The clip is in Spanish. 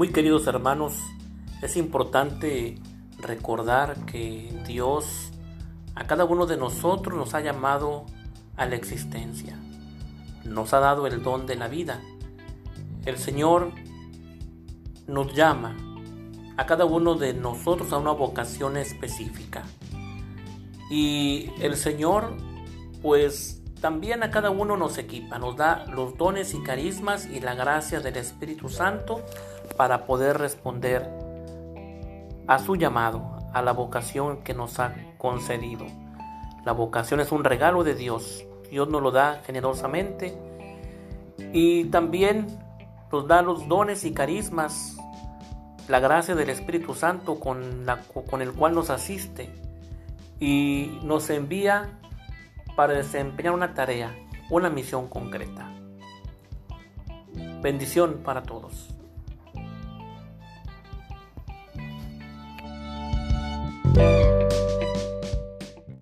Muy queridos hermanos, es importante recordar que Dios a cada uno de nosotros nos ha llamado a la existencia. Nos ha dado el don de la vida. El Señor nos llama a cada uno de nosotros a una vocación específica. Y el Señor, pues también a cada uno nos equipa, nos da los dones y carismas y la gracia del Espíritu Santo para poder responder a su llamado, a la vocación que nos ha concedido. La vocación es un regalo de Dios. Dios nos lo da generosamente y también nos da los dones y carismas, la gracia del Espíritu Santo con, la, con el cual nos asiste y nos envía para desempeñar una tarea, una misión concreta. Bendición para todos.